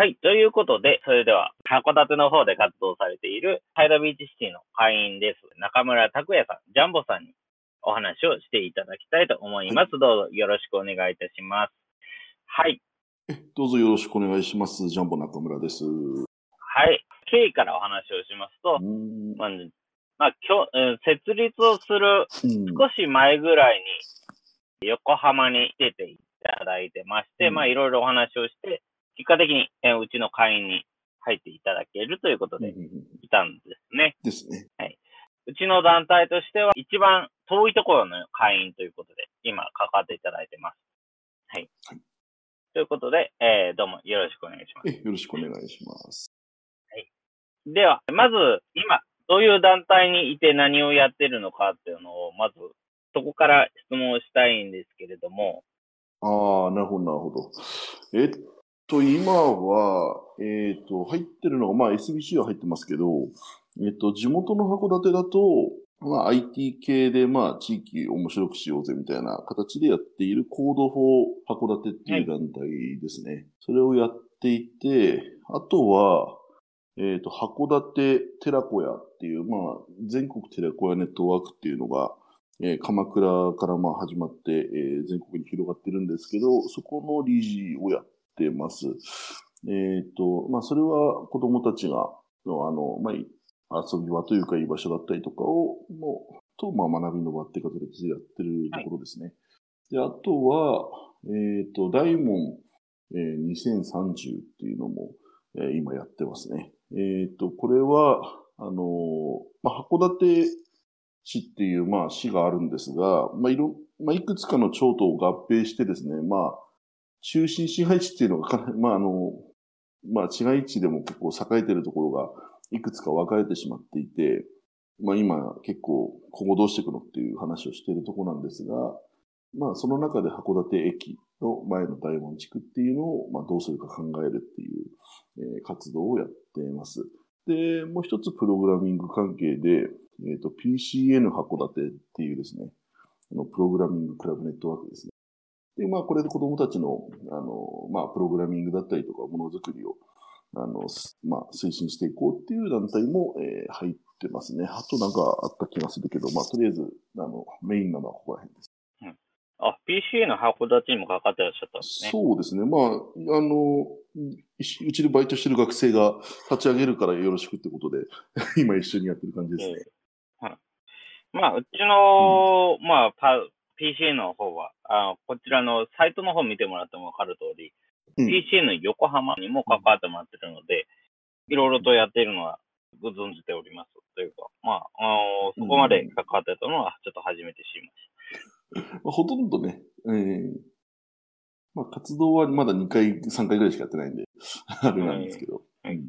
はい。ということで、それでは、函館の方で活動されている、サイドビーチシティの会員です。中村拓也さん、ジャンボさんにお話をしていただきたいと思います。どうぞよろしくお願いいたします。はい。どうぞよろしくお願いします。ジャンボ中村です。はい。経緯からお話をしますと、まあ、まあ、今日、設立をする少し前ぐらいに、横浜に出ていただいてまして、うん、まあ、いろいろお話をして、結果的に、えうちの会員に入っていただけるということで、いたんですね。ですね。はい。うちの団体としては、一番遠いところの会員ということで、今、関わっていただいてます。はい。はい、ということで、えー、どうもよろしくお願いします。よろしくお願いします。はい。では、まず、今、どういう団体にいて何をやってるのかっていうのを、まず、そこから質問したいんですけれども。ああ、なるほど、なるほど。えっと、今は、えっ、ー、と、入ってるのが、まあ SBC は入ってますけど、えっ、ー、と、地元の函館だと、まあ IT 系で、まあ地域面白くしようぜみたいな形でやっている Code for 函館っていう団体ですね。はい、それをやっていて、あとは、えっ、ー、と、函館寺子屋っていう、まあ、全国寺子屋ネットワークっていうのが、えー、鎌倉からまあ始まって、えー、全国に広がってるんですけど、そこの理事をやってます。えっ、ー、と、まあ、それは子供たちが、のあの、まあ、遊び場というかいい場所だったりとかを、もう、と、まあ、学びの場っていう形でやってるところですね。はい、で、あとは、えっ、ー、と、大門、えー、2030っていうのも、えー、今やってますね。えっ、ー、と、これは、あのー、まあ、函館市っていう、まあ、市があるんですが、まあ、いろ、まあ、いくつかの町と合併してですね、まあ、中心支配地っていうのが、まあ、あの、まあ、市街地でも結構栄えてるところがいくつか分かれてしまっていて、まあ、今結構今後どうしていくのっていう話をしているところなんですが、まあ、その中で函館駅の前の大門地区っていうのを、まあ、どうするか考えるっていう、えー、活動をやっています。で、もう一つプログラミング関係で、えっ、ー、と、PCN 函館っていうですね、あの、プログラミングクラブネットワークですね。で、まあ、これで子供たちの、あの、まあ、プログラミングだったりとか、ものづくりを、あの、まあ、推進していこうっていう団体も、えー、入ってますね。あとなんかあった気がするけど、まあ、とりあえず、あの、メインなのはここら辺です。うん。あ、PCA の函館にもかかってらっしゃったんですね。そうですね。まあ、あの、うちでバイトしてる学生が立ち上げるからよろしくってことで、今一緒にやってる感じですね。えー、はい。まあ、うちの、うん、まあ、パ PC の方は、あこちらのサイトの方見てもらってもわかる通り、うん、PC の横浜にも関わってもらってるので、いろいろとやっているのはご存じております。というか、まあ、あのそこまで関わってたのはちょっと初めて知りました。まあ、ほとんどね、えー、まあ、活動はまだ2回、3回ぐらいしかやってないんで、あれなんですけど。はい、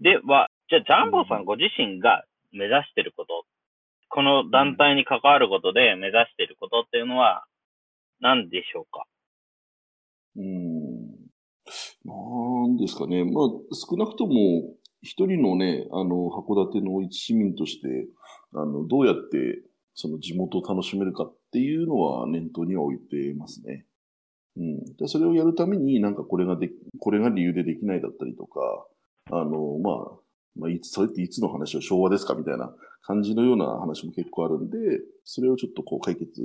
では、じゃあ、ジャンボさんご自身が目指していることこの団体に関わることで目指していることっていうのは何でしょうか？うん。なんですかね。まあ、少なくとも、一人のね、あの、函館の一市民として、あの、どうやって、その地元を楽しめるかっていうのは念頭には置いてますね。うん。でそれをやるために、なんかこれがで、これが理由でできないだったりとか、あの、まあ、まあ、いつ、それっていつの話を昭和ですかみたいな感じのような話も結構あるんで、それをちょっとこう解決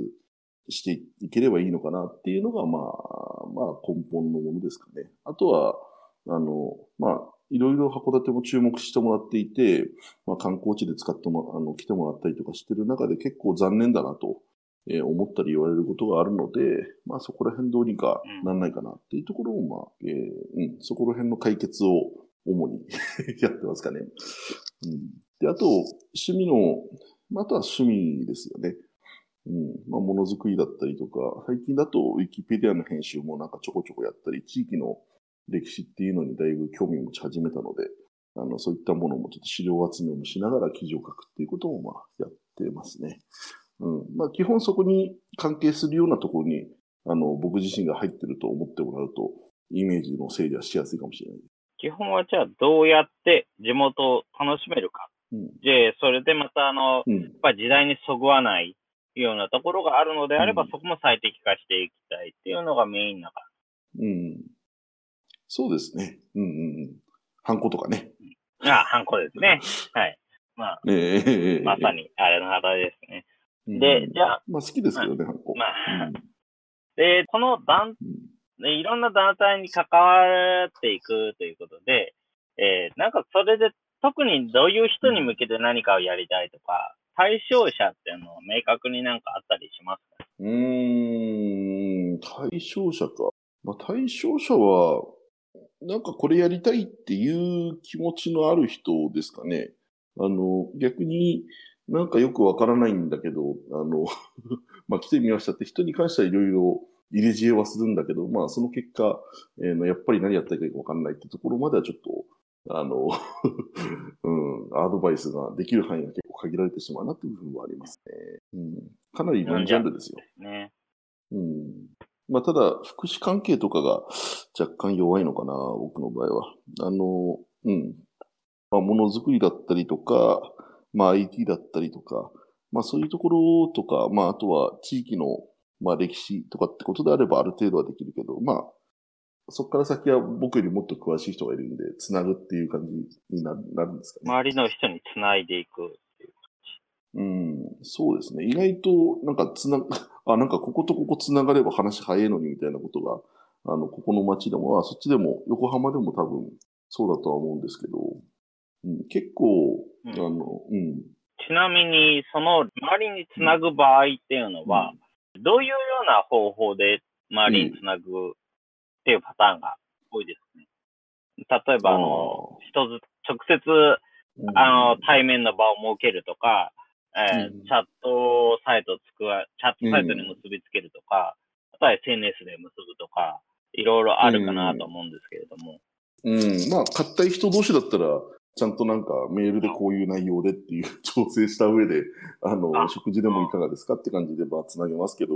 していければいいのかなっていうのが、まあ、まあ根本のものですかね。あとは、あの、まあ、いろいろ函館も注目してもらっていて、まあ、観光地で使っても、あの、来てもらったりとかしてる中で結構残念だなと、えー、思ったり言われることがあるので、まあ、そこら辺どうにかなんないかなっていうところを、まあ、えー、うん、そこら辺の解決を主に やってますかね。うん。で、あと、趣味の、まあ、あとは趣味ですよね。うん。まあ、ものづくりだったりとか、最近だとウィキペディアの編集もなんかちょこちょこやったり、地域の歴史っていうのにだいぶ興味を持ち始めたので、あの、そういったものもちょっと資料集めもしながら記事を書くっていうこともまあやってますね。うん。まあ基本そこに関係するようなところに、あの、僕自身が入ってると思ってもらうと、イメージの整理はしやすいかもしれない。基本はじゃあどうやって地元を楽しめるか。うん、で、それでまたあの、うん、やっぱ時代にそぐわないようなところがあるのであれば、うん、そこも最適化していきたいっていうのがメインだから。うん。そうですね。うんうんうん。ハンコとかね。ああ、ハンコですね。はい。まあ、えー、まさに、あれの方ですね。で、じゃあ。まあ好きですけどね、ハンコ。まあ、で、この団、ね、いろんな団体に関わっていくということで、えー、なんかそれで特にどういう人に向けて何かをやりたいとか、対象者っていうのは明確になんかあったりしますか？うーん、対象者か。まあ、対象者は、なんかこれやりたいっていう気持ちのある人ですかね。あの、逆になんかよくわからないんだけど、あの まあ来てみましたって人に関してはいろいろ入れ知恵はするんだけど、まあその結果、えー、やっぱり何やったらいいかわかんないってところまではちょっと、あの うん、アドバイスができる範囲が結構限られてしまうなっていう部分はありますね。うん、かなりノンジャンルですよ。ね。うん。まあ、ただ、福祉関係とかが若干弱いのかな、僕の場合は。あの、うん。まあ、ものづくりだったりとか、まあ、IT だったりとか、まあ、そういうところとか、まあ、あとは地域の、まあ、歴史とかってことであればある程度はできるけど、まあ、そこから先は僕よりもっと詳しい人がいるんで、つなぐっていう感じになるんですかね。周りの人につないでいくっていう感じ。うん、そうですね。意外と、なんかつな、あ、なんかこことここ繋がれば話早いのにみたいなことが、あの、ここの街でも、あ、そっちでも、横浜でも多分、そうだとは思うんですけど、うん、結構、うん、あの、うん。ちなみに、その周りにつなぐ場合っていうのは、うん、どういうような方法で周りにつなぐっていうパターンが多いですね。例えば、あの、人ず、直接、あの、対面の場を設けるとか、えー、チャットサイトをつくわ、チャットサイトに結びつけるとか、あとは SNS で結ぶとか、いろいろあるかなと思うんですけれども。うん、まあ、買った人同士だったら、ちゃんとなんかメールでこういう内容でっていう 調整した上で、あの、食事でもいかがですかって感じで、まあ、つなげますけど、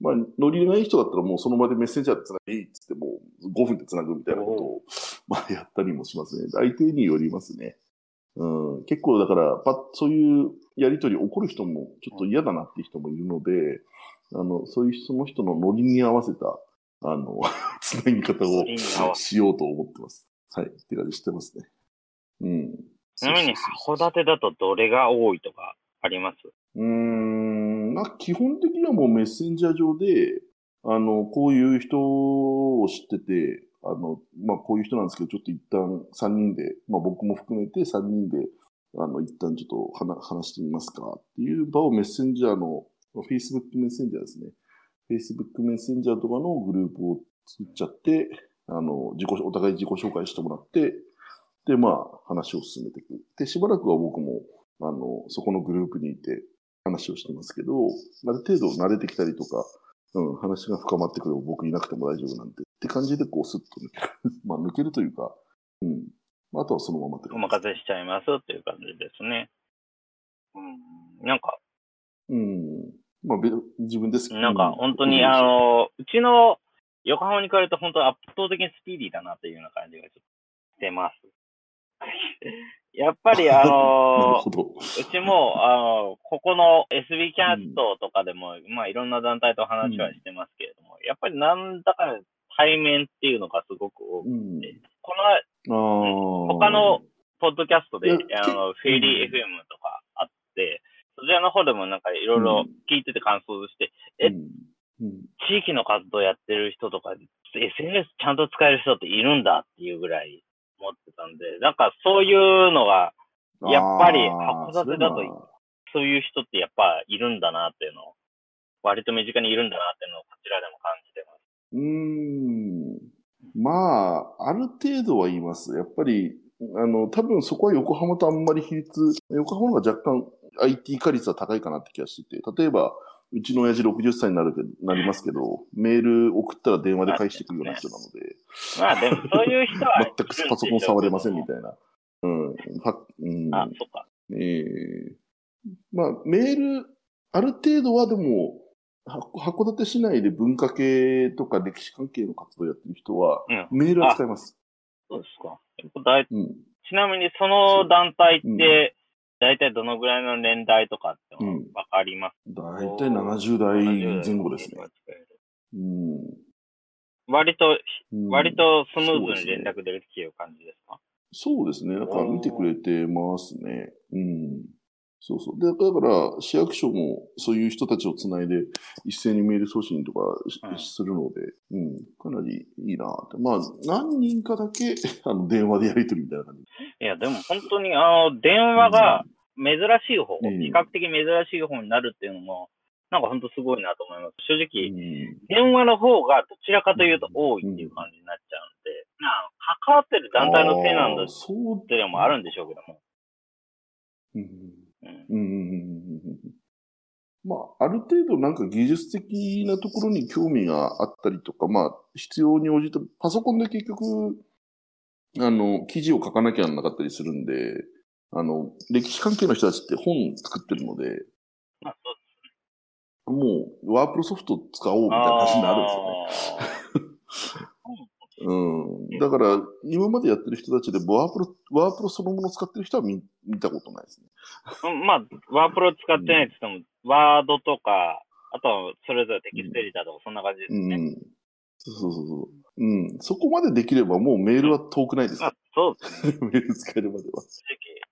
まあ、ノリない人だったらもうその場でメッセンジャーでつなげいっつっても5分でつなぐみたいなことを、まあ、やったりもしますね。相手によりますね。うん、結構だから、パそういうやりとり起こる人もちょっと嫌だなっていう人もいるので、あの、そういうその人のノリに合わせた、あの、つなぎ方をしようと思ってます。はい。って感じしてますね。うん。ちなみに、函館だとどれが多いとかあります？うーん、まあ、基本的にはもうメッセンジャー上で、あの、こういう人を知ってて、あの、まあ、こういう人なんですけど、ちょっと一旦3人で、まあ、僕も含めて3人で、あの、一旦ちょっと話してみますかっていう場をメッセンジャーの、Facebook メッセンジャーですね。Facebook メッセンジャーとかのグループを作っちゃって、あの、自己、お互い自己紹介してもらって、で、まあ、話を進めていく。で、しばらくは僕も、あの、そこのグループにいて話をしてますけど、ある程度慣れてきたりとか、うん、話が深まってくれば僕いなくても大丈夫なんで、って感じでこうスッと抜ける。まあ抜けるというか、うん。あとはそのままってお任せしちゃいますっていう感じですね。うん。なんか。うん。まあ、自分ですなんか本当に、あの、うちの横浜に比べると本当圧倒的にスピーディーだなっていうような感じがちょっとしてます。やっぱりあのー、うちも、あのー、ここの SB キャストとかでも、うん、まあいろんな団体と話はしてますけれども、うん、やっぱりなんだか対面っていうのがすごく多くて、うん、この、他のポッドキャストで、あの、フェイリー FM とかあって、そちらの方でもなんかいろいろ聞いてて感想して、え、地域の活動やってる人とか SNS ちゃんと使える人っているんだっていうぐらい思ってたんで、なんかそういうのが、やっぱり函館だと、そういう人ってやっぱいるんだなっていうのを、割と身近にいるんだなっていうのをこちらでも感じてます。うーん。まあ、ある程度は言います。やっぱり、あの、多分そこは横浜とあんまり比率、横浜が若干 IT 化率は高いかなって気がしてて、例えば、うちの親父60歳になるけど、なりますけど、メール送ったら電話で返してくるような人なので。まあでも、そういう人は。全くパソコン触れませんみたいな。うん。はうん、あ、そっか。ええー、まあ、メール、ある程度はでも、函館市内で文化系とか歴史関係の活動をやってる人は、うん、メールは使います。そうですか。うん、ちなみにその団体って、大体どのぐらいの年代とかってわかります、うん、大体70代前後ですね。うん、割と、割とスムーズに連絡できる感じですか？そうですね。なんか見てくれてますね。うん。そうそう。で、だから、市役所もそういう人たちをつないで、一斉にメール送信とかするので、うん、かなりいいなって。まあ、何人かだけ、あの、電話でやり取りみたいな感じ。いや、でも本当に、あの、電話が珍しい方、うん、比較的珍しい方になるっていうのも、なんか本当すごいなと思います。正直、うん、電話の方がどちらかというと多いっていう感じになっちゃうんで、まあ、関わってる団体のせいなんだっていうのもあるんでしょうけども。うんうん。まあ、ある程度なんか技術的なところに興味があったりとか、まあ、必要に応じて、パソコンで結局、あの、記事を書かなきゃなかったりするんで、あの、歴史関係の人たちって本作ってるので、もう、ワープロソフト使おうみたいな話になるんですよね。うん。だから、今までやってる人たちで、ワープロ、ワープロそのもの使ってる人は見見たことないですね。まあ、ワープロ使ってないって言っても、うん、ワードとか、あとはそれぞれテキストエディターとか、そんな感じですね。うん。そうそうそう。うん。そこまでできれば、もうメールは遠くないです、あ、そうですね。メール使えるまでは。正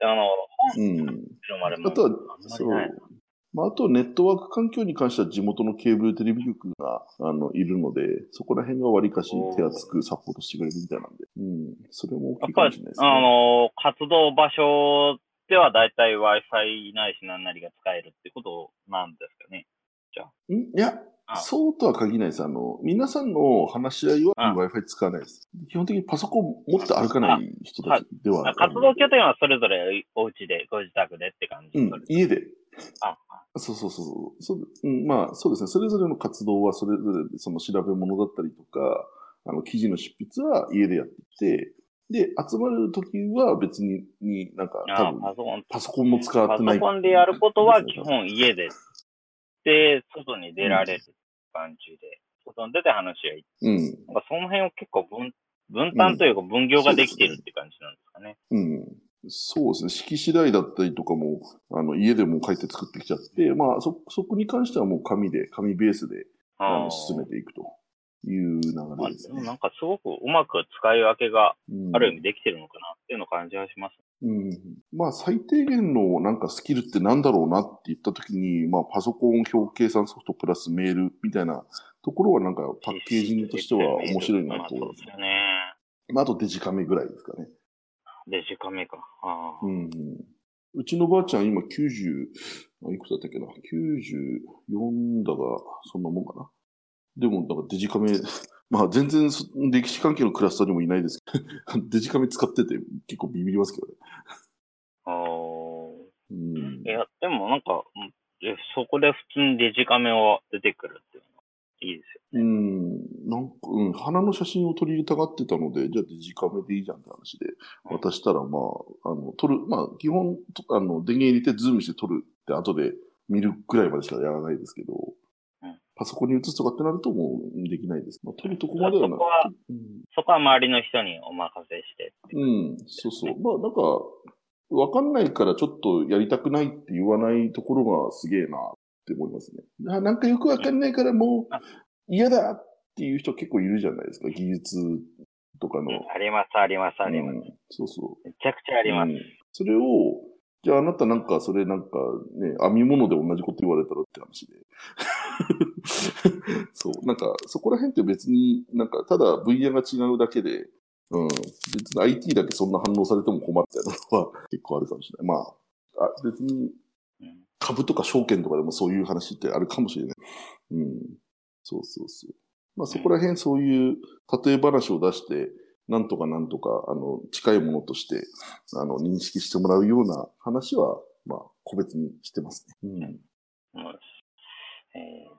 直、あの、うん。あとは、そう。まあ、あとネットワーク環境に関しては地元のケーブルテレビ局があのいるので、そこら辺がわりかし手厚くサポートしてくれるみたいなんで、うん、それも大きいかもしれないですね。あの、活動場所ではだいたい Wi-Fi ないし何なりが使えるってことなんですかね。じゃあ。ん？いや、そうとは限らないです。あの、皆さんの話し合いは Wi-Fi 使わないです。基本的にパソコン持って歩かない人たちでは活動拠点はそれぞれお家で、ご自宅でって感じ、うん、家で。あ、そうそうそうそう、うん。まあ、そうですね。それぞれの活動はそれぞれその調べ物だったりとか、あの、記事の執筆は家でやってきて、で、集まるときは別に、になんか、多分パソコン、パソコンも使ってない。パソコンでやることは基本家で、で、外に出られる感じで、外に出て話し合い。うん。なんかその辺を結構分、分担というか分業ができているって感じなんですかね。うん。そうですね。式次第だったりとかも、あの、家でも書いて作ってきちゃって、まあ、そ、そこに関してはもう紙で、紙ベースで、あの、進めていくという流れですね。まあ、なんかすごくうまく使い分けがある意味できてるのかなっていうのを感じはします。うん。まあ、最低限のなんかスキルってなんだろうなって言ったときに、まあ、パソコン表計算ソフトプラスメールみたいなところはなんかパッケージングとしては面白いなと思います。そうですよね。まあ、あとデジカメぐらいですかね。デジカメか。あうん。うちのばあちゃん今90、いくつだったっけな ?94 だが、そんなもんかな。でも、だからデジカメ、まあ全然歴史関係のクラスターにもいないですけど、デジカメ使ってて結構ビビりますけどね。ああ。うん。いや、でもなんか、そこで普通にデジカメは出てくるっていういいですよ、ね。うん。なんか、うん、花の写真を撮りたがってたので、じゃあデジカメでいいじゃんって話で、渡したら、まあ、あの、撮る、まあ、基本、あの、電源入れてズームして撮るって後で見るくらいまでしかやらないですけど、うん、パソコンに移すとかってなるともうできないです。まあ、撮るとこまではなくて。そこは周りの人にお任せしてうん、そうそう。まあ、なんか、わかんないからちょっとやりたくないって言わないところがすげえなって思いますね。なんかよくわかんないからもう嫌だっていう人結構いるじゃないですか、技術とかの。あります、あります、あります、うん。そうそう。めちゃくちゃあります。うん、それを、じゃああなたなんかそれなんかね、編み物で同じこと言われたらって話で。そう、なんか、そこら辺って別になんか、ただ分野が違うだけで、うん、別に IT だけそんな反応されても困ったのは結構あるかもしれない。まあ、あ別に株とか証券とかでもそういう話ってあるかもしれない。うん。そうそうそう。まあそこら辺そういう例え話を出して、なんとかなんとか、あの、近いものとして、あの、認識してもらうような話は、まあ、個別にしてますね。うん。うんえー、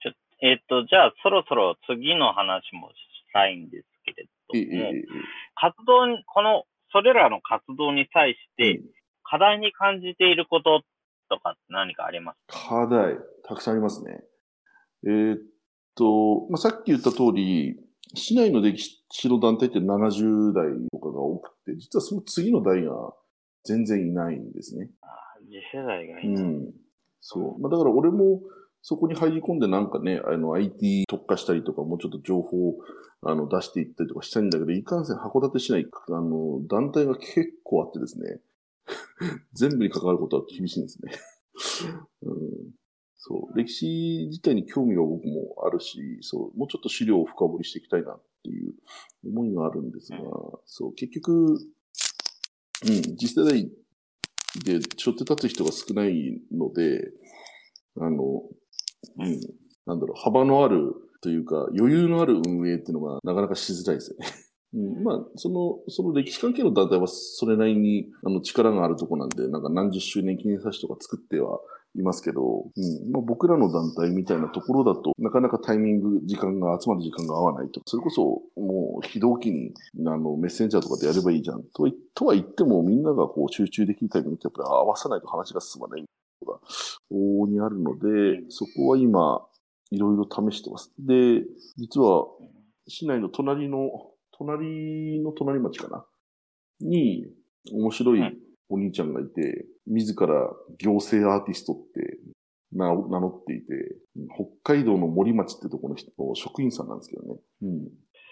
ちょえー、っと、じゃあ、そろそろ次の話もしたいんですけれども、えー、活動に、この、それらの活動に対して、課題に感じていることとか何かありますか？課題、たくさんありますね。えー、っと、まあ、さっき言った通り、市内の歴史の団体って70代とかが多くて、実はその次の代が全然いないんですね。ああ、次世代がいない。うん。そう。まあ、だから俺もそこに入り込んでなんかね、あの IT 特化したりとか、もうちょっと情報をあの出していったりとかしたいんだけど、いかんせん函館市内、あの、団体が結構あってですね、全部に関わることは厳しいんですね。うん、そう。歴史自体に興味が僕もあるし、そう、もうちょっと資料を深掘りしていきたいなっていう思いがあるんですが、そう、結局、うん、次世代で背負って立つ人が少ないので、あの、うん、なんだろう、幅のあるというか、余裕のある運営っていうのがなかなかしづらいですよね。うん、まあ、その、その歴史関係の団体はそれなりに、あの、力があるとこなんで、なんか何十周年記念冊子とか作ってはいますけど、うんまあ、僕らの団体みたいなところだとなかなかタイミング、時間が集まる時間が合わないと。それこそもう非同期にあのメッセンジャーとかでやればいいじゃん。ととは言ってもみんながこう集中できるタイミングってやっぱり合わさないと話が進まないことが往々にあるので、そこは今いろいろ試してます。で、実は市内の隣の、隣の隣町かな？に面白いお兄ちゃんがいて、自ら行政アーティストって名乗っていて、北海道の森町ってところの人、職員さんなんですけどね。うん。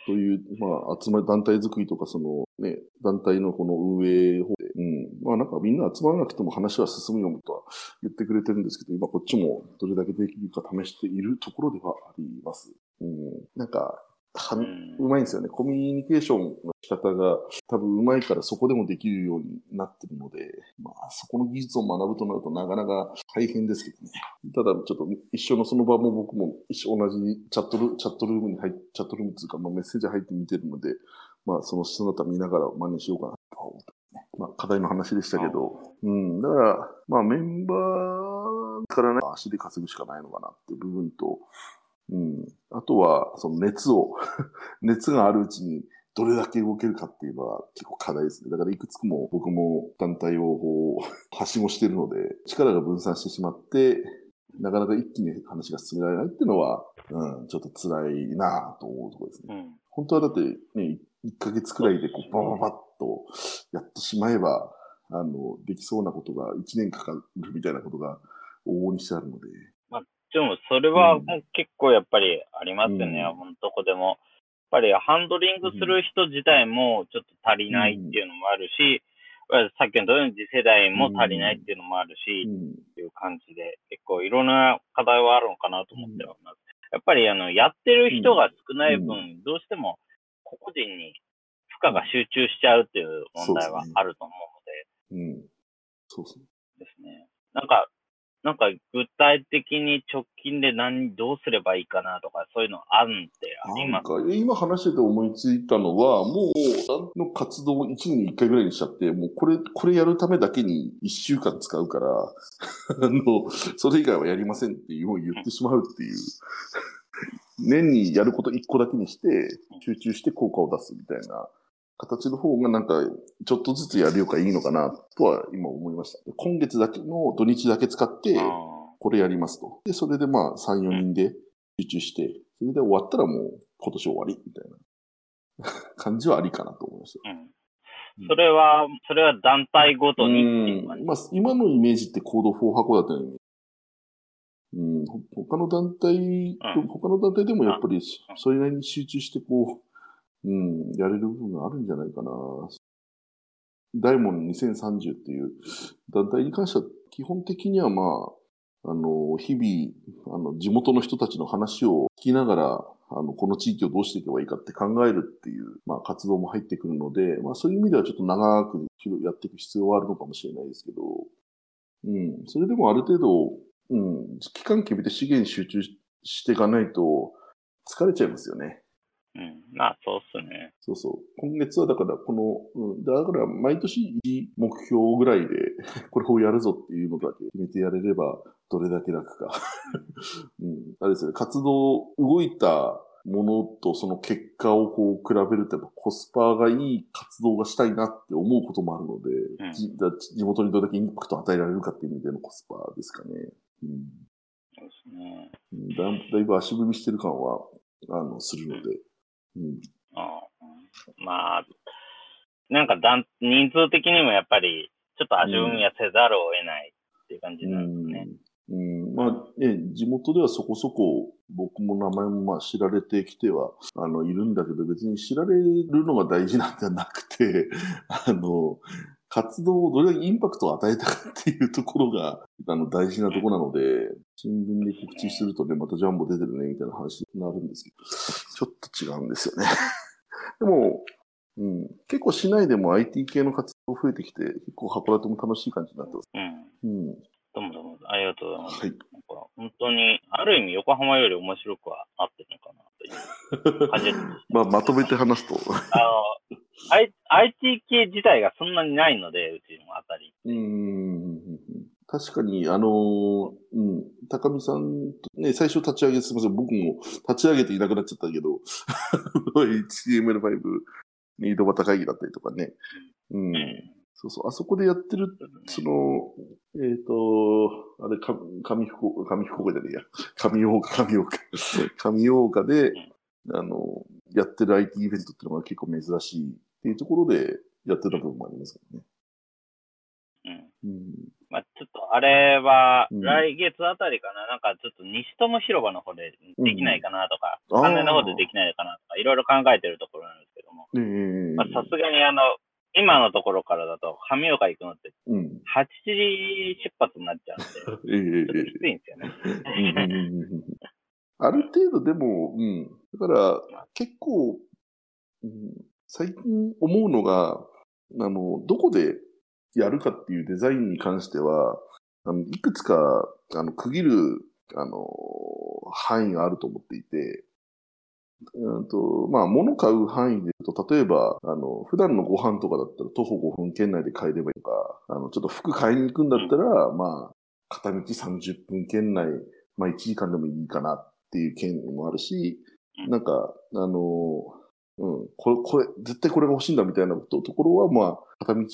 という、まあ、集まり、団体作りとか、その、ね、団体のこの運営方で、うん。まあ、なんかみんな集まらなくても話は進むよとは言ってくれてるんですけど、今こっちもどれだけできるか試しているところではあります。うん。なんか、はうまいんですよね。コミュニケーションの仕方が多分うまいからそこでもできるようになってるので、まあそこの技術を学ぶとなるとなかなか大変ですけどね。ただちょっと一緒のその場も僕も一緒同じチャットル、チャットルームに入っ、チャットルームっていうか、まあ、メッセージ入って見てるので、まあその姿見ながら真似しようかなと思ってね。まあ課題の話でしたけど、うん、だからまあメンバーからね、足で稼ぐしかないのかなっていう部分と、うん。あとは、その熱を 熱があるうちにどれだけ動けるかっていうのは結構課題ですね。だからいくつも僕も団体をこう、はしごしてるので、力が分散してしまって、なかなか一気に話が進められないっていうのは、うん、ちょっと辛いなぁと思うところですね。うん、本当はだってね、1ヶ月くらいでこう、バババッとやってしまえば、あの、できそうなことが1年かかるみたいなことが往々にしてあるので。でも、それは結構やっぱりありますよね、うん、どこでも。やっぱりハンドリングする人自体もちょっと足りないっていうのもあるし、うん、さっきの同様に次世代も足りないっていうのもあるし、うん、っていう感じで、結構いろんな課題はあるのかなと思ってます。やっぱりあの、やってる人が少ない分、どうしても個々人に負荷が集中しちゃうっていう問題はあると思うので。うん。そうそう。ですね。なんか、なんか具体的に直近で何、どうすればいいかなとか、そういうのあるんってありますか今話してて思いついたのは、もう、の活動を1年に1回ぐらいにしちゃって、もうこれ、これやるためだけに1週間使うから、あの、それ以外はやりませんっていうう言ってしまうっていう。年にやること1個だけにして、集中して効果を出すみたいな形の方がなんか、ちょっとずつやるよかいいのかな、とは今思いました。今月だけの土日だけ使って、これやりますと。で、それでまあ、3、4人で集中して、それで終わったらもう今年終わり、みたいな。感じはありかなと思いました。うん。それは、それは団体ごとにまあ、今のイメージってコード4箱だったよね。うん、他の団体、うん、他の団体でもやっぱり、それなりに集中してこう、うん、やれる部分があるんじゃないかな。ダイモン2030っていう団体に関しては、基本的にはまあ、あの、日々、あの、地元の人たちの話を聞きながら、あの、この地域をどうしていけばいいかって考えるっていう、まあ、活動も入ってくるので、まあ、そういう意味ではちょっと長くやっていく必要はあるのかもしれないですけど、うん、それでもある程度、うん、期間決めて資源集中していかないと、疲れちゃいますよね。うん。まあ、そうっすね。そうそう。今月はだから、この、うん、だから毎年目標ぐらいで これをやるぞっていうのだけ決めてやれれば、どれだけ楽か うん。あれですね、活動、動いたものとその結果をこう比べるとやっぱコスパがいい活動がしたいなって思うこともあるので、うん、地元にどれだけインパクトを与えられるかっていう意味でのコスパですかね。うん。そうですね。だだいぶ足踏みしてる感は、あの、するので。うん。あまあ、なんかだん人数的にもやっぱり、ちょっと足踏みはせざるを得ないっていう感じなんですね。うん、うん、まあね、地元ではそこそこ僕も名前もまあ知られてきては、あの、いるんだけど別に知られるのが大事なんじゃなくて、あの、活動をどれだけインパクトを与えたかっていうところが、あの、大事なところなので、新聞で告知するとね、またジャンボ出てるね、みたいな話になるんですけど、ちょっと違うんですよね。でも、うん、結構市内でも IT 系の活動増えてきて、結構函館も楽しい感じになってます。うん。うん。どうもどうも、ありがとうございます。はい。本当に、ある意味横浜より面白くはあってるのかなという感じです。まあ、まとめて話すと。あの、I、IT 系自体がそんなにないので、うちのあたり。うん。確かに、あのー、うん、高見さん、ね、最初立ち上げ、すみません、僕も立ち上げていなくなっちゃったけど、HTML5 ニードバタ会議だったりとかね。うん。うん、そうそう、あそこでやってる、その、えっ、ー、と、あれ、か上福岡、上福岡じゃねえや。上岡、上岡。上岡で、あの、やってる IT イベントっていうのが結構珍しいっていうところでやってた部分もありますけどね。うん。うん、まあちょっとあれは、来月あたりかな、うん、なんかちょっと西友広場の方でできないかなとか、関連の方でできないかなとか、いろいろ考えてるところなんですけども、さすがにあの、今のところからだと、上岡行くのって、8時出発になっちゃうんで、ちょっときついんですよね。ある程度でも、うん。だから、結構、うん、最近思うのが、あの、どこでやるかっていうデザインに関しては、あのいくつか、あの、区切る、あの、範囲があると思っていて、うんと、まあ、物買う範囲で言うと、例えば、あの、普段のご飯とかだったら徒歩5分圏内で買えればいいとか、あの、ちょっと服買いに行くんだったら、まあ、片道30分圏内、まあ1時間でもいいかなっていう件もあるし、なんか、あの、うん、これ、これ、絶対これが欲しいんだみたいなところは、まあ、片道1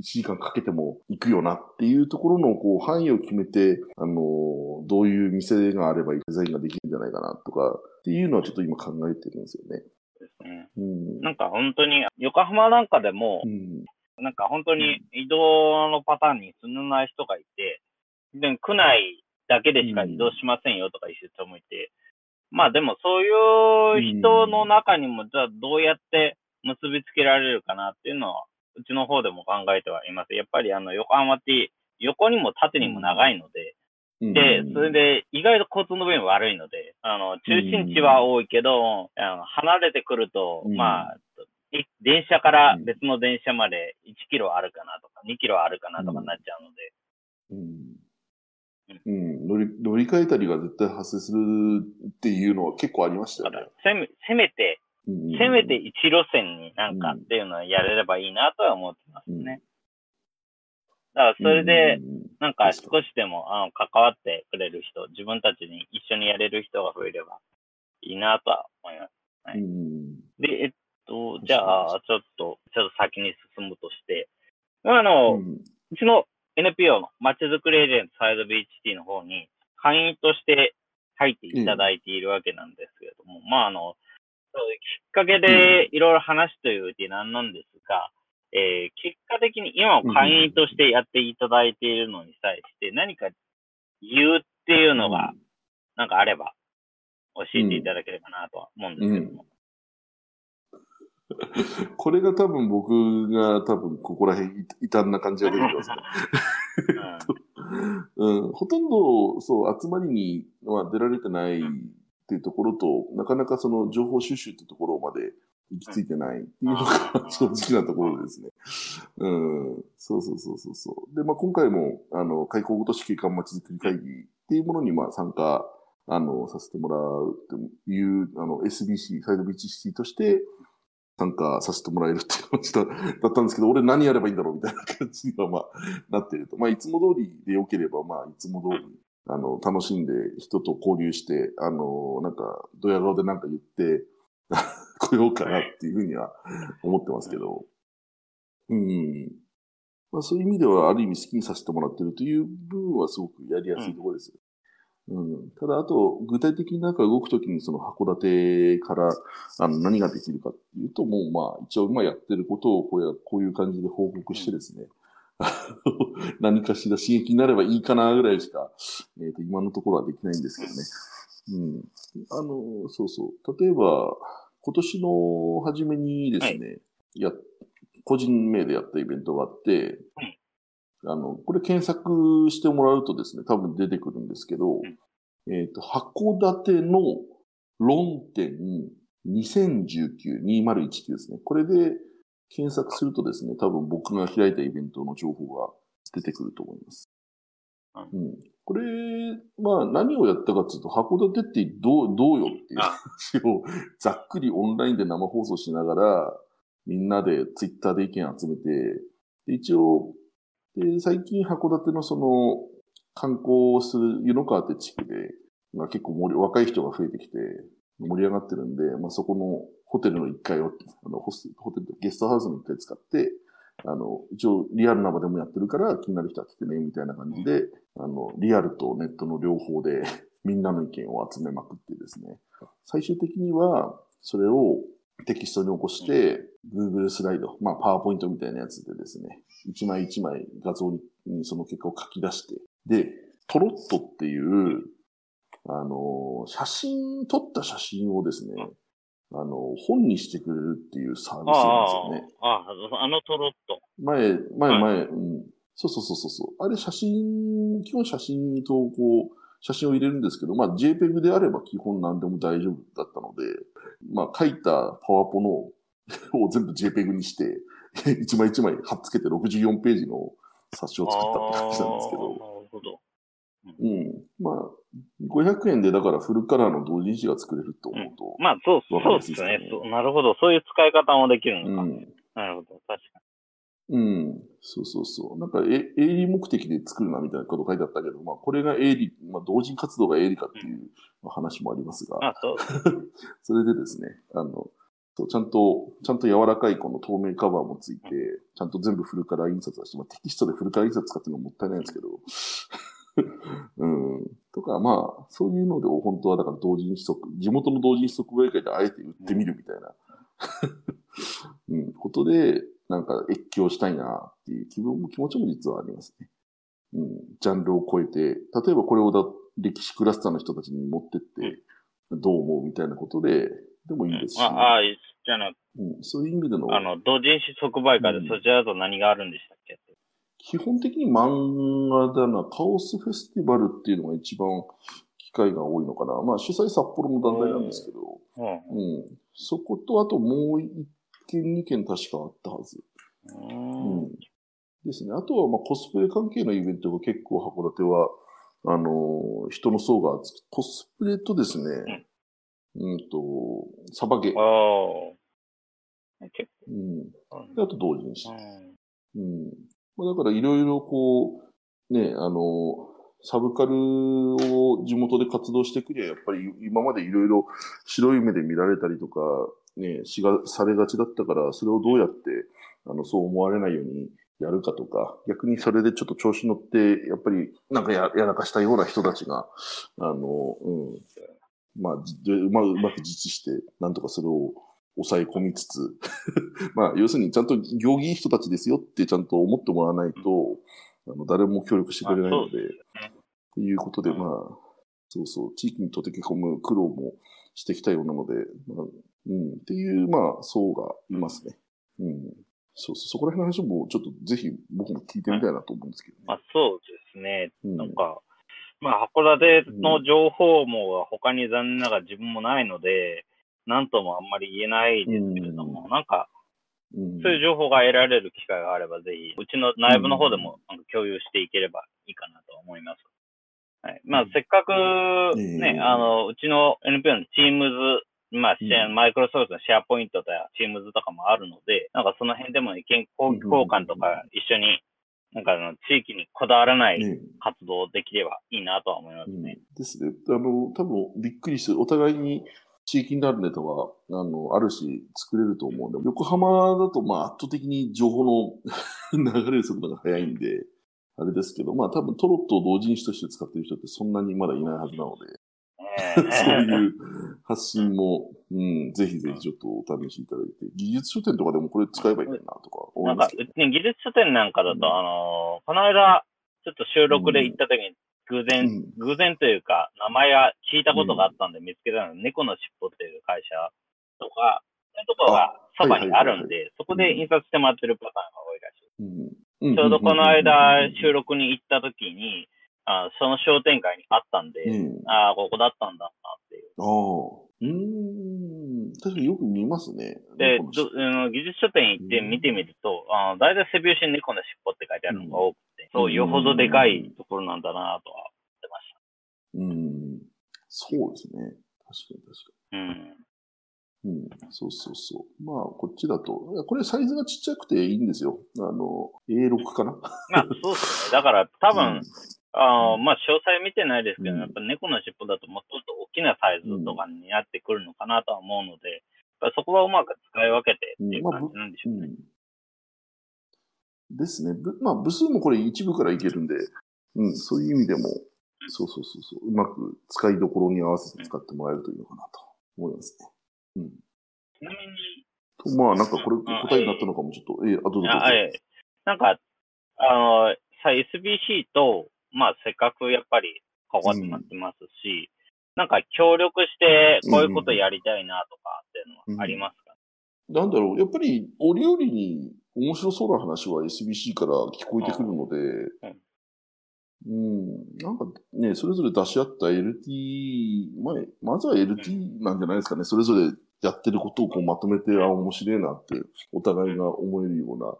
時間かけても行くよなっていうところの、こう、範囲を決めて、あの、どういう店があればデザインができるんじゃないかなとか、っていうのはちょっと今考えてるんですよね。ですね。うん、なんか本当に、横浜なんかでも、うん、なんか本当に移動のパターンに進まない人がいて、で、区内だけでしか移動しませんよとかいう人もいて、まあでもそういう人の中にも、じゃあどうやって結びつけられるかなっていうのは、うちの方でも考えてはいます。やっぱりあの、横浜って横にも縦にも長いので、で、それで意外と交通の便悪いので、あの、中心地は多いけど、あの離れてくると、まあ、電車から別の電車まで1キロあるかなとか、2キロあるかなとかなっちゃうので、うん。うん、乗り、乗り換えたりが絶対発生するっていうのは結構ありましたよね。せめ、せめて、せめて一路線になんかっていうのはやれればいいなとは思ってますね。だからそれで、なんか少しでもあの関わってくれる人、自分たちに一緒にやれる人が増えればいいなとは思います。はい、で、えっと、じゃあ、ちょっと、ちょっと先に進むとして、あの、うちの NPO のまちづくりエージェントサイド BHT の方に会員として入っていただいているわけなんですけれども、うん、まああの、きっかけでいろいろ話という事案なんですが、えー、結果的に今を会員としてやっていただいているのに対して何か言うっていうのが、なんかあれば教えていただければなとは思うんですけども。これが多分僕が多分ここら辺異端な感じが出てきますね。うん、ほとんど、そう、集まりには出られてないっていうところと、なかなかその情報収集っていうところまで行き着いてないっていうのが正直なところですね。うん。そうそうそうそうそう。で、まあ今回も、あの、開港ごと市景観まちづくり会議っていうものに、まあ参加、あの、させてもらうという、あの、SBC、サイドビーチシティとして、参加させてもらえるっていう感じだったんですけど、俺何やればいいんだろうみたいな感じには、まあ、なってると。まあ、いつも通りでよければ、まあ、いつも通り、あの、楽しんで人と交流して、あの、なんか、ドヤ顔でなんか言って、来ようかなっていうふうには思ってますけど。うん。まあ、そういう意味では、ある意味好きにさせてもらってるという部分はすごくやりやすいところです。うん、ただ、あと、具体的になんか動くときにその函館からあの何ができるかっていうと、もうまあ、一応今やってることをこうやこういう感じで報告してですね、何かしら刺激になればいいかなぐらいしか、えーと、今のところはできないんですけどね。うん。あの、そうそう。例えば、今年の初めにですね、はい、や、個人名でやったイベントがあって、あの、これ検索してもらうとですね、多分出てくるんですけど、えっ、ー、と、函館の論点2019-2019ですね。これで検索するとですね、多分僕が開いたイベントの情報が出てくると思います。うん。これ、まあ何をやったかっていうと、函館ってどう、どうよっていう話をざっくりオンラインで生放送しながら、みんなでツイッターで意見集めて、一応で、最近函館のその、観光する湯の川って地区で、まあ、結構盛り、若い人が増えてきて、盛り上がってるんで、まあ、そこのホテルの1階を、あの、ホスホテル、ゲストハウスの1階使って、あの、一応リアルな場でもやってるから気になる人は来てね、みたいな感じで、あの、リアルとネットの両方で みんなの意見を集めまくってですね、最終的には、それをテキストに起こして、Google スライド、まあ、パワーポイントみたいなやつでですね、一枚一枚画像にその結果を書き出して、で、トロットっていう、あの、写真、撮った写真をですね、あの、本にしてくれるっていうサービスなんですよね。ああ、あのトロット。前、前、前、はい、うん。そうそうそうそう。あれ写真、基本写真に投稿、写真を入れるんですけど、まあ JPEG であれば基本何でも大丈夫だったので、まあ書いたパワポの を全部 JPEG にして、一枚一枚貼っつけて64ページの冊子を作ったって感じなんですけど。なるほど。うん。まあ、500円でだからフルカラーの同人誌が作れると思うと、うん、まあ、そう、そうですねなるほど。そういう使い方もできるのか。うん、なるほど。確かに。うん。そうそうそう。なんか、営利目的で作るなみたいなこと書いてあったけど、まあ、これが営利、まあ、同人活動が営利かっていう話もありますが。あ、そう。それでですね、あの、そう、ちゃんと、ちゃんと柔らかいこの透明カバーもついて、ちゃんと全部フルカラー印刷はして、まあ、テキストでフルカラー印刷使ってるのもったいないんですけど、うん。とか、まあ、そういうので、本当はだから同人誌即、地元の同人誌即売会であえて売ってみるみたいな、うん、ことで、なんか越境したいなっていう気分も気持ちも実はありますね。うん。ジャンルを超えて、例えばこれをだ歴史クラスターの人たちに持ってって、どう思うみたいなことで、でもいいですし、ね、ああ、じゃなうん、そういう意味での。あの、同人誌即売会でそちらだと何があるんでしたっけ、うん、基本的に漫画だな、カオスフェスティバルっていうのが一番機会が多いのかな。まあ主催札幌の団体なんですけど、うん、うん、そことあともう一件二件確かあったはず。うん、ですね。あとはまあコスプレ関係のイベントが結構函館は、あのー、人の層が厚く、コスプレとですね、うんと、サバゲ。ああ。結構。うん。で、あと同人誌。うん。まあ、だからいろいろこう、ね、あの、サブカルを地元で活動してくりゃ、やっぱり今までいろいろ白い目で見られたりとか、ね、しが、されがちだったから、それをどうやって、あの、そう思われないようにやるかとか、逆にそれでちょっと調子乗って、やっぱりなんかややらかしたような人たちが、あの、うん、まあ、うまうまく実施して、なんとかそれを抑え込みつつ まあ、要するにちゃんと行儀いい人たちですよってちゃんと思ってもらわないと、あの、誰も協力してくれないので、ということで、まあ、そうそう、地域に溶け込む苦労もしてきたようなので、まあ、うん、っていう、まあ、層がいますね。うん。そうそう、そこら辺の話もちょっとぜひ僕も聞いてみたいなと思うんですけどね。まあ、そうですね。なんか、まあ、函館の情報網は他に残念ながら自分もないので、なんともあんまり言えないですけれども、なんか、そういう情報が得られる機会があれば、ぜひ、うちの内部の方でも共有していければいいかなと思います。はい。まあ、せっかくね、あの、うちの NPO の Teams まあ、マイクロソフトのシェアポイントとか、チームズとかもあるので、なんかその辺でも意見交換とか一緒に、なんかあの地域にこだわらない活動できればいいなとは思いますね。うん、ですね。あの、多分びっくりして、お互いに地域になるネタは、あの、あるし、作れると思うんで、横浜だと、まあ、圧倒的に情報の 流れる速度が速いんで、あれですけど、まあ、多分トロットを同人誌として使ってる人ってそんなにまだいないはずなので、そういう発信も、うん、ぜひぜひちょっとお試しいただいて、技術書店とかでもこれ使えばいいんだなとか思いますなんか、ね、技術書店なんかだと、うん、あのこの間、ちょっと収録で行った時に、偶然、うん、偶然というか、名前は聞いたことがあったんで見つけたの、うん、猫の尻尾っていう会社とか、そういうところがそばにあるんで、そこで印刷してもらってるパターンが多いらしい。ちょうどこの間収録に行った時に、あその商店街にあったんで、うん、ああ、ここだったんだなっていう。ああ。うん。確かによく見ますね。で、どうん、技術書店行って見てみると、うん、あ大体背拍子に猫の尻尾って書いてあるのが多くて、うん、そう、よほどでかいところなんだなとは思ってました。うん。そうですね。確かに確かに。うん。うん、そうそうそう。まあ、こっちだと、これサイズがちっちゃくていいんですよ。あの、A6 かな。まあ、そうですね。だから多分、あまあ、詳細見てないですけど、やっぱ猫の尻尾だともっと大きなサイズとかになってくるのかなとは思うので、そこはうまく使い分けてっていう感じなんでしょうね。ですね。まあ、部数もこれ一部からいけるんで、うん、そういう意味でも、そうそうそうそう、うまく使いどころに合わせて使ってもらえるといいのかなと思いますね。うん。ちなみに。と、まあ、なんかこれ答えになったのかもちょっと、えー、あ、どうぞどうぞ。なんか、あの、さ、SBC と、まあ、せっかくやっぱり関わってますし、うん、なんか協力してこういうことやりたいなとかっていうのはありますか、うん、なんだろう、やっぱり折々に面白そうな話は SBC から聞こえてくるので、うん、なんかね、それぞれ出し合った LT、まあ、まずは LT なんじゃないですかね。それぞれやってることをこうまとめて、あ、面白いなって、お互いが思えるような、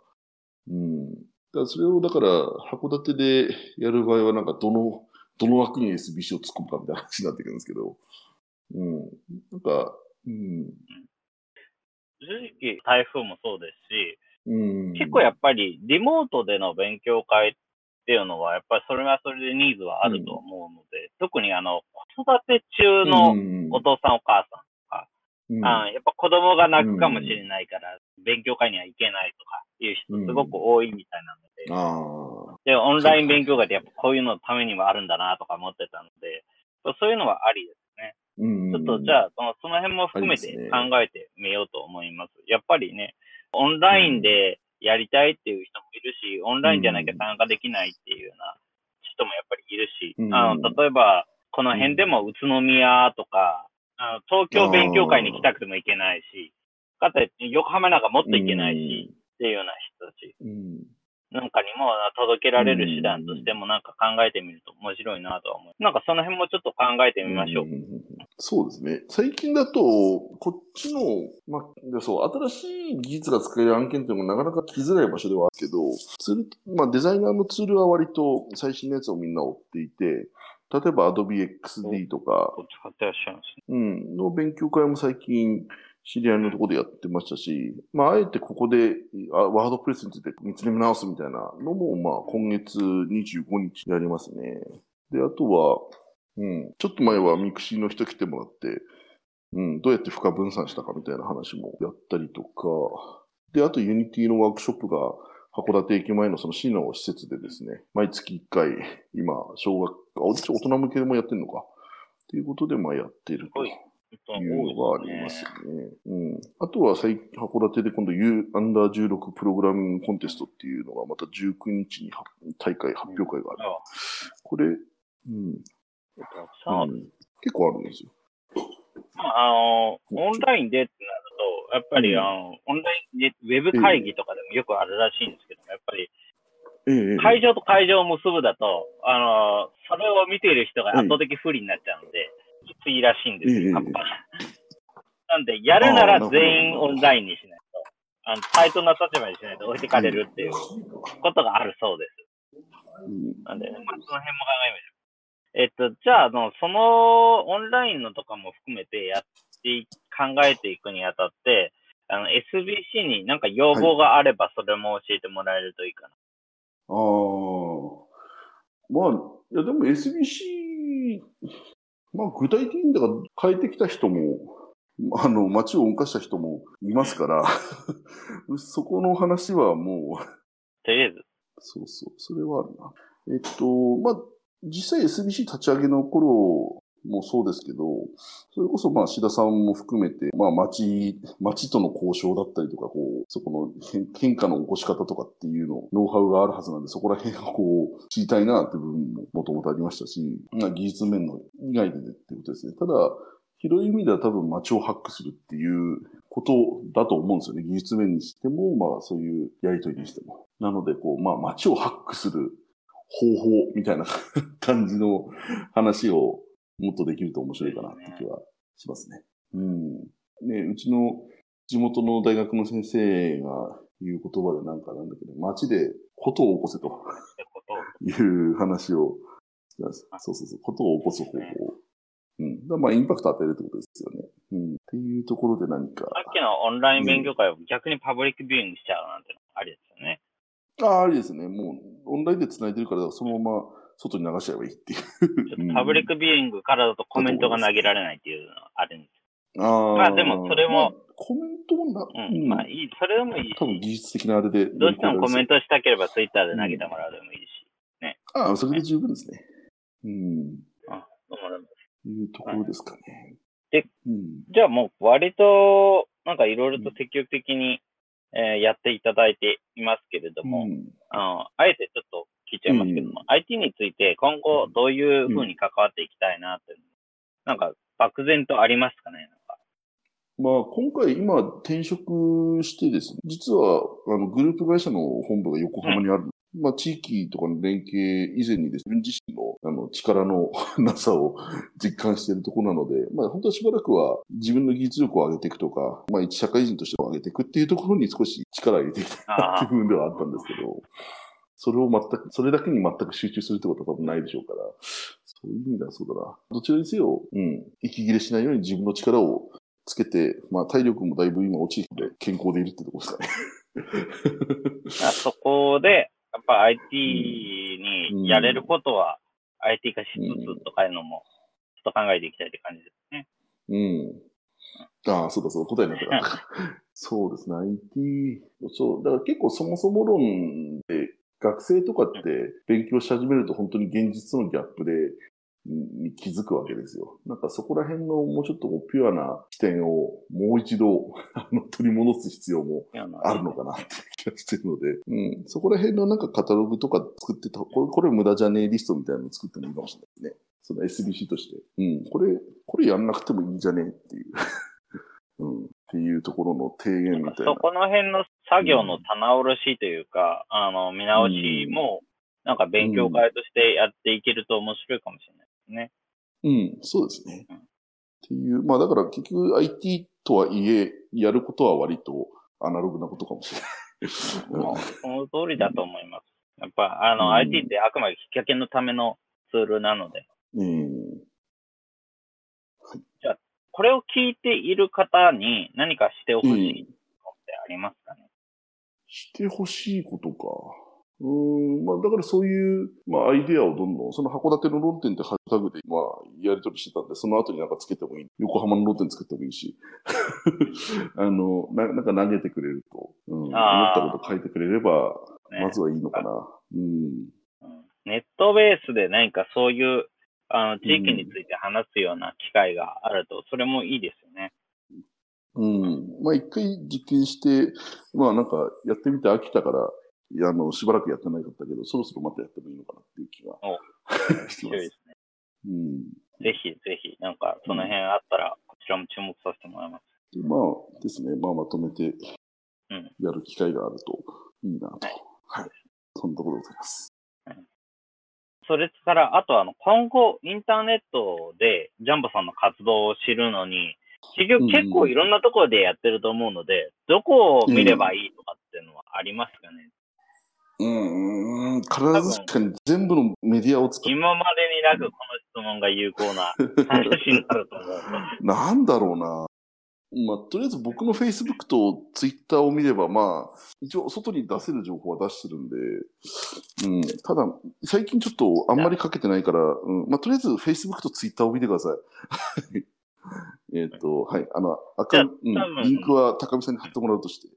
うん、だそれをだから、函館でやる場合は、なんかどの、どの枠に SBC を突っ込むかみたいな話になってくるんですけど、うん。なんか、うん。正直、台風もそうですし、うん、結構やっぱりリモートでの勉強会っていうのは、やっぱりそれはそれでニーズはあると思うので、うん、特にあの、子育て中のお父さんお母さんうん、あやっぱ子供が泣くかもしれないから、勉強会には行けないとかいう人すごく多いみたいなので、で、オンライン勉強会ってやっぱこういうのためにもあるんだなとか思ってたので、そういうのはありですね。ちょっとじゃあその、その辺も含めて考えてみようと思います。やっぱりね、オンラインでやりたいっていう人もいるし、オンラインじゃなきゃ参加できないっていうような人もやっぱりいるし、あの、例えば、この辺でも宇都宮とか、あの東京勉強会に来たくても行けないし、かつ横浜なんかもっと行けないし、っていうような人たち。なんかにも届けられる手段としてもなんか考えてみると面白いなとは思う。なんかその辺もちょっと考えてみましょう。そうですね。最近だと、こっちの、まあ、そう、新しい技術が使える案件っていうのもなかなか来づらい場所ではあるけど、ツール、まあデザイナーのツールは割と最新のやつをみんな追っていて、例えば Adobe XD とか、使ってらっしゃいますね。うん、の勉強会も最近、知り合いのところでやってましたし、まあ、あえてここで、 WordPress について見つめ直すみたいなのも、まあ、今月25日やりますね。で、あとは、うん、ちょっと前は mixi の人来てもらって、うん、どうやって負荷分散したかみたいな話もやったりとか、で、あと Unity のワークショップが函館駅前のその市の施設でですね、毎月1回、今、小学、あ、大人向けでもやってるのか。ということで、まあやってるというのがありますね。うん。あとは最、函館で今度 U、アンダー16プログラミングコンテストっていうのがまた19日に大会、発表会がある。これ、うん。うん、結構あるんですよ。あの、オンラインでってなると、やっぱり、あの、オンラインで、ウェブ会議とかでもよくあるらしいんですけども、やっぱり、会場と会場を結ぶだと、あの、それを見ている人が圧倒的不利になっちゃうので、きついらしいんですよ、やっぱ。なんで、やるなら全員オンラインにしないと、あの、対等な立場にしないと置いてかれるっていうことがあるそうです。なんで、まあ、その辺も考えましょう。えっと、じゃあ、あの、そのオンラインのとかも含めてやって考えていくにあたって、あの、SBC になんか要望があれば、それも教えてもらえるといいかな。はい、ああ。まあ、いや、でも SBC、まあ、具体的にだから変えてきた人も、あの、街を動かした人もいますから、そこの話はもう。とりあえず。そうそう、それはあるな。えっと、まあ、実際 SBC 立ち上げの頃もそうですけど、それこそまあ、志田さんも含めて、まあ、町、町との交渉だったりとか、こう、そこの変化の起こし方とかっていうの、ノウハウがあるはずなんで、そこら辺をこう、知りたいなって部分ももともとありましたし、まあ、技術面の以外でねってことですね。ただ、広い意味では多分街をハックするっていうことだと思うんですよね。技術面にしても、まあそういうやりとりにしても。なので、こう、まあ街をハックする方法みたいな感じの話をもっとできると面白いかなって気はしますね。うん。ね、うちの地元の大学の先生が言う言葉でなんかなんだけど、街でことを起こせと いう話をそうそうそう、ことを起こす方法。うん。まあ、インパクト与えるってことですよね。うん。っていうところで何か。さっきのオンライン勉強会を逆にパブリックビューイングしちゃうなんてのありですよね。ああ、ありですね。もう、オンラインで繋いでるから、そのまま外に流しちゃえばいいっていう。パブリックビューイングからだとコメントが投げられないっていうのはあるんです。ああ。まあでも、それも、まあ、コメントもな、うん、まあいい、それでもいいし。多分技術的なあれで。どうしてもコメントしたければツイッターで投げてもらうでもいいし。ね。ああ、それで十分ですね。うん。あ、どうもどうも。いうところですかね。で、うん、じゃあもう割と、なんかいろいろと積極的に、えー、やっていただいていますけれども、うん、あのあえてちょっと聞いちゃいますけども、うん、IT について今後どういうふうに関わっていきたいなって、なんか漠然とありますかねまあ、今回、今、転職してですね、実は、あの、グループ会社の本部が横浜にある。うん、まあ、地域とかの連携以前にですね、自身の、あの、力の なさを実感しているところなので、まあ、本当はしばらくは自分の技術力を上げていくとか、まあ、一社会人として上げていくっていうところに少し力を入れていきたいなっていう部分ではあったんですけど、それを全く、それだけに全く集中するってことは多分ないでしょうから、そういう意味ではそうだな。どちらにせよ、うん、息切れしないように自分の力をつけて、まあ体力もだいぶ今落ちて健康でいるってとこですかね。そこで、やっぱ IT にやれることは IT 化しつつとかいうのも、ちょっと考えていきたいって感じですね。うん。ああ、そうだそう、答えになった。そうですね、IT、そう、だから結構そもそも論で、学生とかって勉強し始めると本当に現実のギャップで、に気づくわけですよ。なんかそこら辺のもうちょっとピュアな視点をもう一度 取り戻す必要もあるのかなって気がしてるので、うん、そこら辺のなんかカタログとか作ってた、これこれ無駄じゃねえリストみたいなの作ってもいいかもしれないですね。その SBC として。うん、これ、これやんなくてもいいんじゃねえっていう。うん、っていうところの提言みたいな。そこの辺の作業の棚卸しというか、うん、あの、見直しも、なんか勉強会としてやっていけると面白いかもしれない。ね。うん、そうですね。うん、っていう、まあだから結局 IT とはいえ、やることは割とアナログなことかもしれない。もう、その通りだと思います。やっぱ、あの、うん、IT ってあくまできっかけのためのツールなので。うん。これを聞いている方に何かしてほしいことってありますかね、うん、してほしいことか。うん、まあ、だからそういう、まあ、アイデアをどんどん、その函館の論点ってハッシュタグで、まあ、やり取りしてたんで、その後になんかつけてもいい。横浜の論点作ってもいいし。あのな、なんか投げてくれると、うん、思ったこと書いてくれれば、まずはいいのかな。うん。ネットベースで何かそういう、あの、地域について話すような機会があると、それもいいですよね。うん。まあ一回実験して、まあなんかやってみて飽きたから、あの、しばらくやってないかったけど、そろそろまたやってもいいのかなっていう気がしてます。ですね。うん。ぜひぜひ、なんか、その辺あったら、こちらも注目させてもらいます。でまあですね、まあまとめてやる機会があるといいなと。はい。はい、そんなところでございます。それから、あとあの、今後、インターネットでジャンボさんの活動を知るのに、結局結構いろんなところでやってると思うので、うん、どこを見ればいいとかっていうのはありますかね、うん、うん、必ずしかに全部のメディアを使って。今までになくこの質問が有効な話になると思う。なんだろうな。まあ、とりあえず僕の Facebook と Twitter を見れば、まあ、一応外に出せる情報は出してるんで、うん、ただ、最近ちょっとあんまりかけてないから、うん、まあ、とりあえず Facebook と Twitter を見てください。えっと、はい、あの、赤、うん、リンクは高見さんに貼ってもらうとして。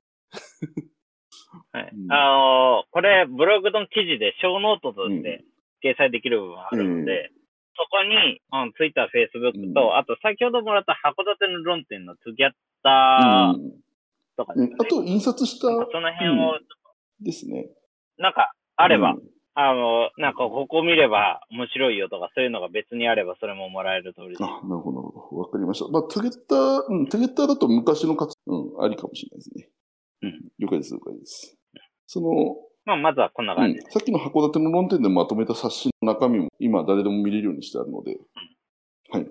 はい。うん、あのー、これ、ブログの記事でショーノートとして掲載できる部分があるので、うんそこに、うん、ツイッター、フェイスブックと、うん、あと先ほどもらった函館の論点の Togetter とかですね、うん、あと印刷した。その辺を、ですね。なんか、あれば、あの、なんかここ見れば面白いよとか、そういうのが別にあれば、それももらえる通りあ、なるほど、なるほど。わかりました。まあ、トゥゲッター、うん、トゥゲッターだと昔の活、うん、ありかもしれないですね。うん。了解です、了解です。その、まあ、まずはこんな感じ、うん、さっきの函館の論点でまとめた冊子の中身も今誰でも見れるようにしてあるので、うん、はい。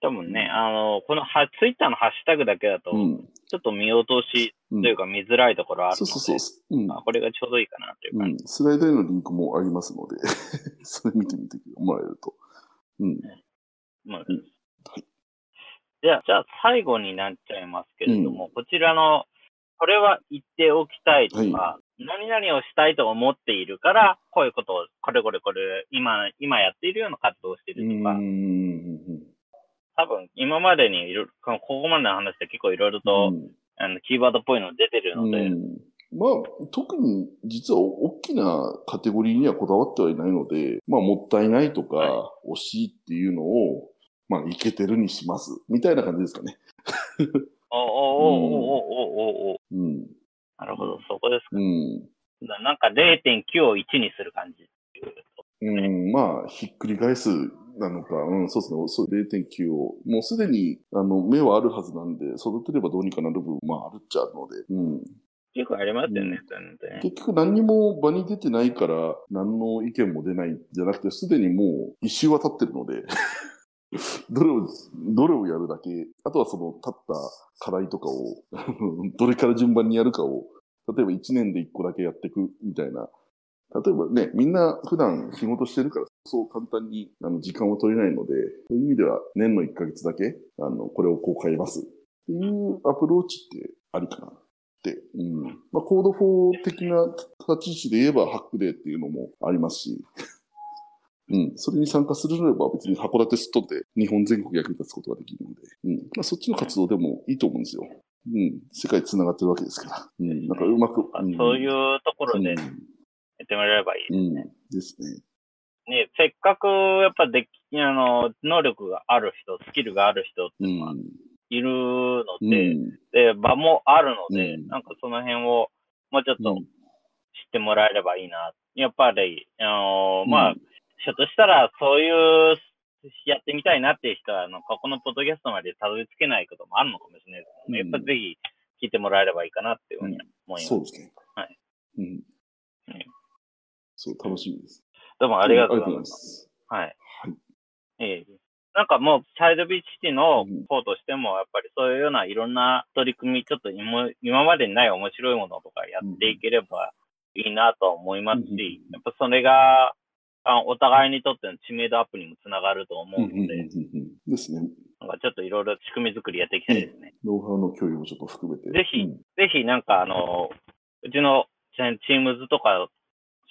多分ね、あの、このはツイッターのハッシュタグだけだと、ちょっと見落としというか見づらいところあるので、そうそうそう。うん、これがちょうどいいかなっていう感じ、うん。スライドへのリンクもありますので それ見てみてもらえると。うん。まあ、うん、はい。じゃあ、じゃあ最後になっちゃいますけれども、こちらの、これは言っておきたいとか、はい何々をしたいと思っているから、こういうことを、これこれこれ、今、今やっているような活動をしているとか、多分、今までにいろ、ここまでの話で結構いろいろと、あの、キーワードっぽいの出てるので、まあ、特に実は大きなカテゴリーにはこだわってはいないので、まあ、もったいないとか、はい、惜しいっていうのを、まあ、いけてるにします。みたいな感じですかね。おおおおおおおお。うん。なるほど、そこですか。うん。なんか0.9を1にする感じうん、まあ、ひっくり返すなのか、うん、そうですね、そう0.9を、もうすでに、あの、目はあるはずなんで、育てればどうにかなる部分、まあ、あるっちゃあるので、うん。結構ありますよね、うん、結局何にも場に出てないから、何の意見も出ないんじゃなくて、すでにもう一周は経ってるので どれを、どれをやるだけ、あとはその立った課題とかを どれから順番にやるかを、例えば1年で1個だけやっていくみたいな。例えばね、みんな普段仕事してるから、そう簡単にあの時間を取れないので、そういう意味では年の1ヶ月だけ、あの、これをこう変えますっていうアプローチってありかなって。うん。まあ、 Code for 的な立ち位置で言えばハックデーっていうのもありますし、うん。それに参加するのであれば別に函館すっとって日本全国役に立つことができるので、うん。まあそっちの活動でもいいと思うんですよ。うん。世界繋がってるわけですから。うん。なんかうまく。うん、そういうところでやってもらえればいいですね。うん、ですね。ね、せっかくやっぱでき、あの、能力がある人、スキルがある人っていうのは、いるので、うん、で、場もあるので、うん、なんかその辺をもうちょっと知ってもらえればいいな。やっぱり、あのー、まあ、ひょっとしたら、そういう、やってみたいなっていう人は、あの、ここのポッドキャストまでたどり着けないこともあるのかもしれないですね。うん、やっぱぜひ聞いてもらえればいいかなっていうふうに思います。うん、そうですね。はい。うん。そう、楽しみです。どうもありがとうございます。はい。はい。ええー、なんかもう、サイドビーチシティの方としても、やっぱりそういうようないろんな取り組み、ちょっと今今までにない面白いものとかやっていければいいなと思いますし、やっぱそれが、あお互いにとっての知名度アップにもつながると思うので、ですね。なんかちょっといろいろ仕組み作りやっていきたいですね。ノウハウの共有もちょっと含めて。ぜひ、うん、ぜひなんかあの、うちのチームズとか、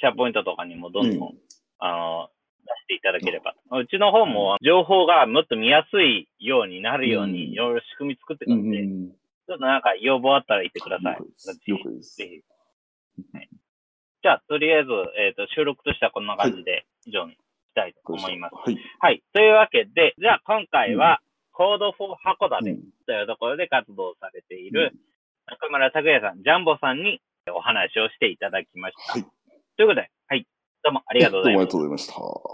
SharePoint とかにもどんどん、うん、あの、出していただければ。うちの方も情報がもっと見やすいようになるように、いろいろ仕組み作ってたんで、ちょっとなんか要望あったら言ってください。了解です。ぜひ。はいじゃあ、とりあえず、えっ、ー、と、収録としてはこんな感じで以上にしたいと思います。はい。はい。というわけで、じゃあ今回は、 Code for 函館というところで活動されている中村拓也さん、ジャンボさんにお話をしていただきました。はい。ということで、はい。どうもありがとうございました。どうもありがとうございまし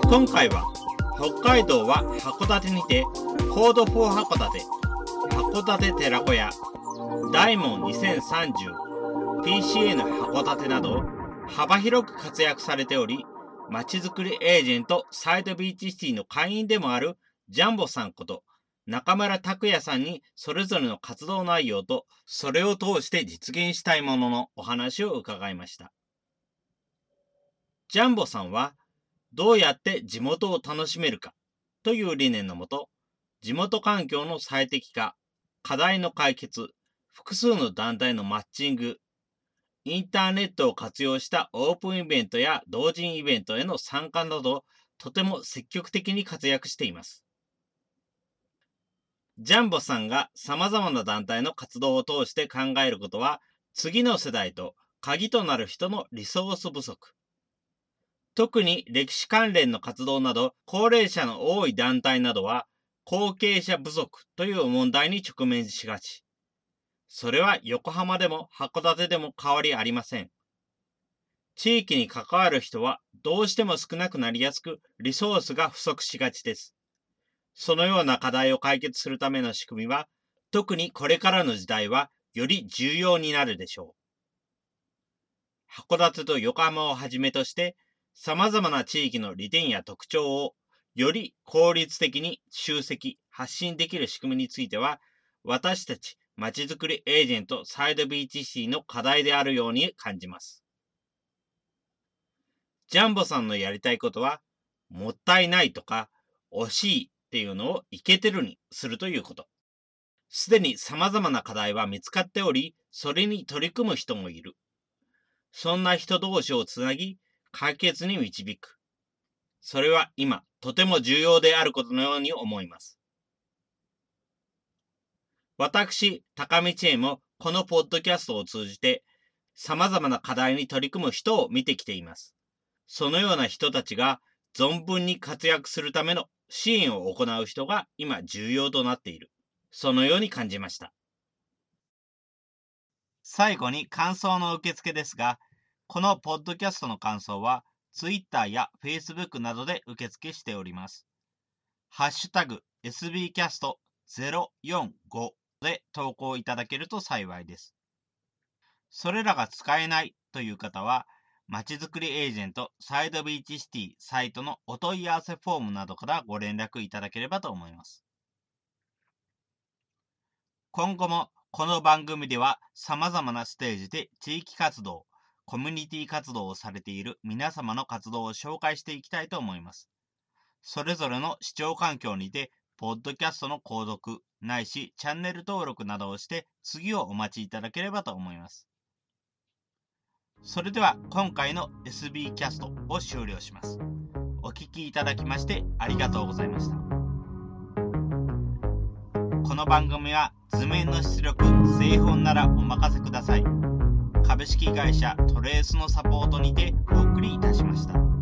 た。今回は北海道は函館にてコード4函館函館寺子屋大門 2030PCN 函館など幅広く活躍されておりまちづくりエージェントサイドビーチシティの会員でもあるジャンボさんこと中村拓也さんにそれぞれの活動内容とそれを通して実現したいもののお話を伺いました。ジャンボさんはどうやって地元を楽しめるかという理念のもと、地元環境の最適化、課題の解決、複数の団体のマッチング、インターネットを活用したオープンイベントや同人イベントへの参加など、とても積極的に活躍しています。ジャンボさんが様々な団体の活動を通して考えることは、次の世代と鍵となる人のリソース不足。特に歴史関連の活動など、高齢者の多い団体などは、後継者不足という問題に直面しがち。それは横浜でも函館でも変わりありません。地域に関わる人はどうしても少なくなりやすく、リソースが不足しがちです。そのような課題を解決するための仕組みは、特にこれからの時代はより重要になるでしょう。函館と横浜をはじめとして、様々な地域の利点や特徴をより効率的に集積、発信できる仕組みについては、私たちまちづくりエージェントサイドビーチシーの課題であるように感じます。ジャンボさんのやりたいことは、もったいないとか、惜しいっていうのをいけてるにするということ。すでに様々な課題は見つかっており、それに取り組む人もいる。そんな人同士をつなぎ、解決に導く。それは今、とても重要であることのように思います。私、高道恵もこのポッドキャストを通じて、様々な課題に取り組む人を見てきています。そのような人たちが存分に活躍するための支援を行う人が今重要となっている。そのように感じました。最後に感想の受付ですが、このポッドキャストの感想は、Twitter や Facebook などで受付しております。ハッシュタグ sbcast045 で投稿いただけると幸いです。それらが使えないという方は、まちづくりエージェントサイドビーチシティサイトのお問い合わせフォームなどからご連絡いただければと思います。今後もこの番組では様々なステージで地域活動、コミュニティ活動をされている皆様の活動を紹介していきたいと思います。それぞれの視聴環境にて、ポッドキャストの購読、ないしチャンネル登録などをして次をお待ちいただければと思います。それでは今回の SB キャストを終了します。お聴きいただきましてありがとうございました。この番組は図面の出力、製本ならお任せください。株式会社トレースのサポートにてお送りいたしました。